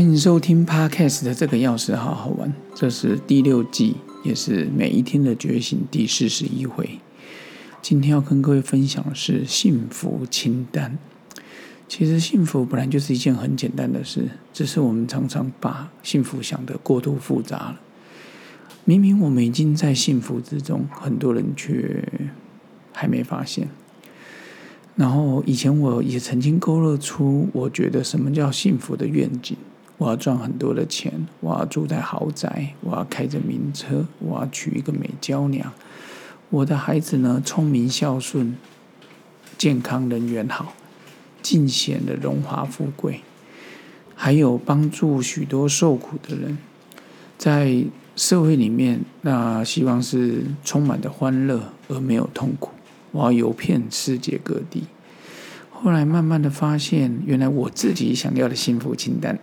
欢迎收听 Podcast 的这个钥匙好好玩，这是第六季，也是每一天的觉醒第四十一回。今天要跟各位分享的是幸福清单。其实幸福本来就是一件很简单的事，只是我们常常把幸福想得过度复杂了。明明我们已经在幸福之中，很多人却还没发现。然后以前我也曾经勾勒出我觉得什么叫幸福的愿景。我要赚很多的钱，我要住在豪宅，我要开着名车，我要娶一个美娇娘。我的孩子呢，聪明孝顺，健康人缘好，尽显的荣华富贵，还有帮助许多受苦的人，在社会里面，那希望是充满的欢乐而没有痛苦。我要游遍世界各地。后来慢慢的发现，原来我自己想要的幸福清单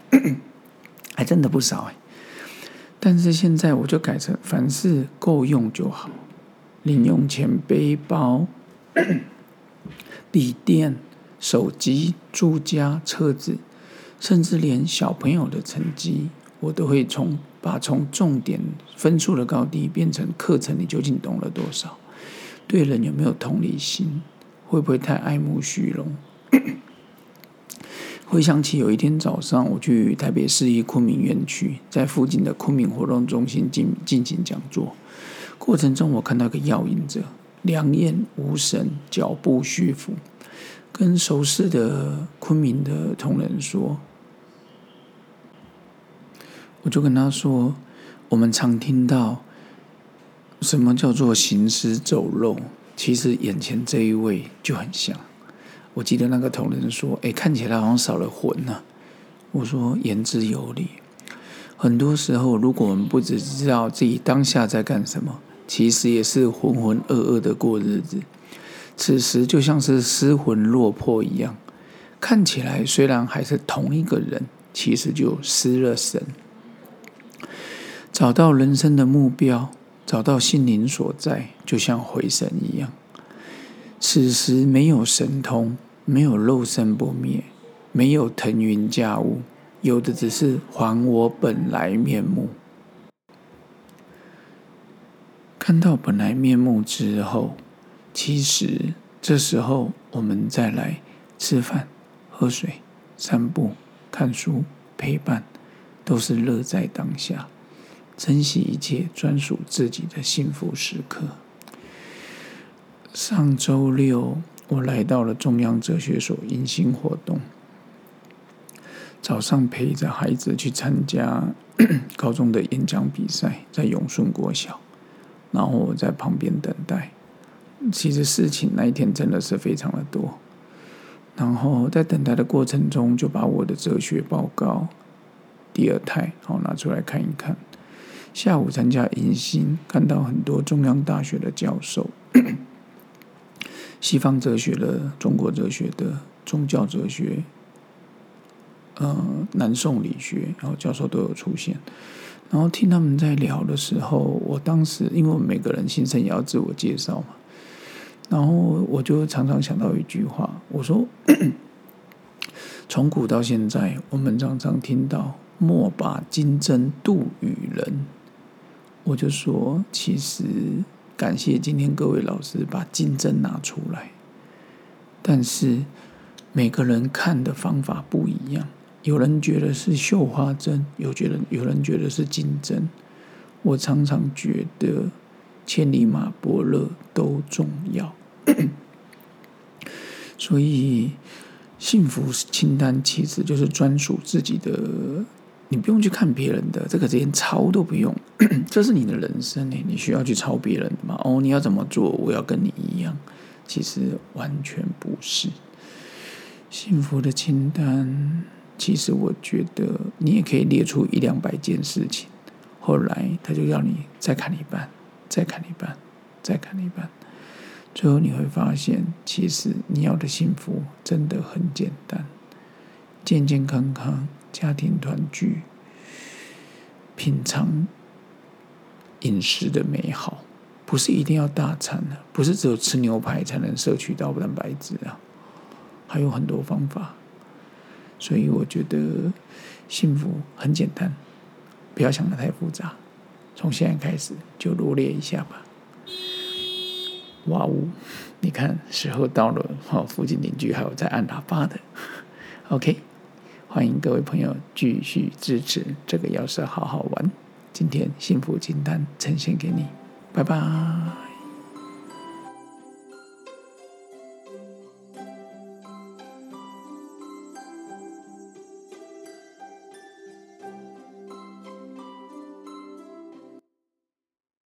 还真的不少哎。但是现在我就改成凡事够用就好，零用钱、背包、笔电、手机、住家、车子，甚至连小朋友的成绩，我都会从把从重点分数的高低变成课程，你究竟懂了多少？对人有没有同理心？会不会太爱慕虚荣？回想起有一天早上，我去台北市一昆明园区，在附近的昆明活动中心进进行讲座。过程中，我看到一个药引者，两眼无神，脚步虚浮，跟熟识的昆明的同仁说：“我就跟他说，我们常听到什么叫做行尸走肉，其实眼前这一位就很像。”我记得那个同仁说：“哎，看起来好像少了魂呢。”我说：“言之有理。很多时候，如果我们不只知道自己当下在干什么，其实也是浑浑噩噩的过日子。此时就像是失魂落魄一样，看起来虽然还是同一个人，其实就失了神。找到人生的目标，找到心灵所在，就像回神一样。此时没有神通。”没有肉身不灭，没有腾云驾雾，有的只是还我本来面目。看到本来面目之后，其实这时候我们再来吃饭、喝水、散步、看书、陪伴，都是乐在当下，珍惜一切专属自己的幸福时刻。上周六。我来到了中央哲学所迎新活动，早上陪着孩子去参加 高中的演讲比赛，在永顺国小，然后我在旁边等待。其实事情那一天真的是非常的多，然后在等待的过程中，就把我的哲学报告第二胎好拿出来看一看。下午参加迎新，看到很多中央大学的教授。西方哲学的、中国哲学的、宗教哲学，呃，南宋理学，然后教授都有出现。然后听他们在聊的时候，我当时因为我们每个人新生也要自我介绍嘛，然后我就常常想到一句话，我说：从古到现在，我们常常听到“莫把金针渡与人”，我就说，其实。感谢今天各位老师把金针拿出来，但是每个人看的方法不一样，有人觉得是绣花针，有觉得有人觉得是金针。我常常觉得千里马伯乐都重要，所以幸福清单其实就是专属自己的。你不用去看别人的，这个连抄都不用，这是你的人生呢，你需要去抄别人的吗？哦，你要怎么做？我要跟你一样，其实完全不是。幸福的清单，其实我觉得你也可以列出一两百件事情，后来他就要你再看一半，再看一半，再看一半，最后你会发现，其实你要的幸福真的很简单，健健康康。家庭团聚，品尝饮食的美好，不是一定要大餐的，不是只有吃牛排才能摄取到蛋白质啊，还有很多方法。所以我觉得幸福很简单，不要想的太复杂，从现在开始就罗列一下吧。哇呜！你看，时候到了，哈，附近邻居还有在按喇叭的。OK，欢迎各位朋友继续支持这个钥匙，好好玩。今天幸福清单呈现给你，拜拜。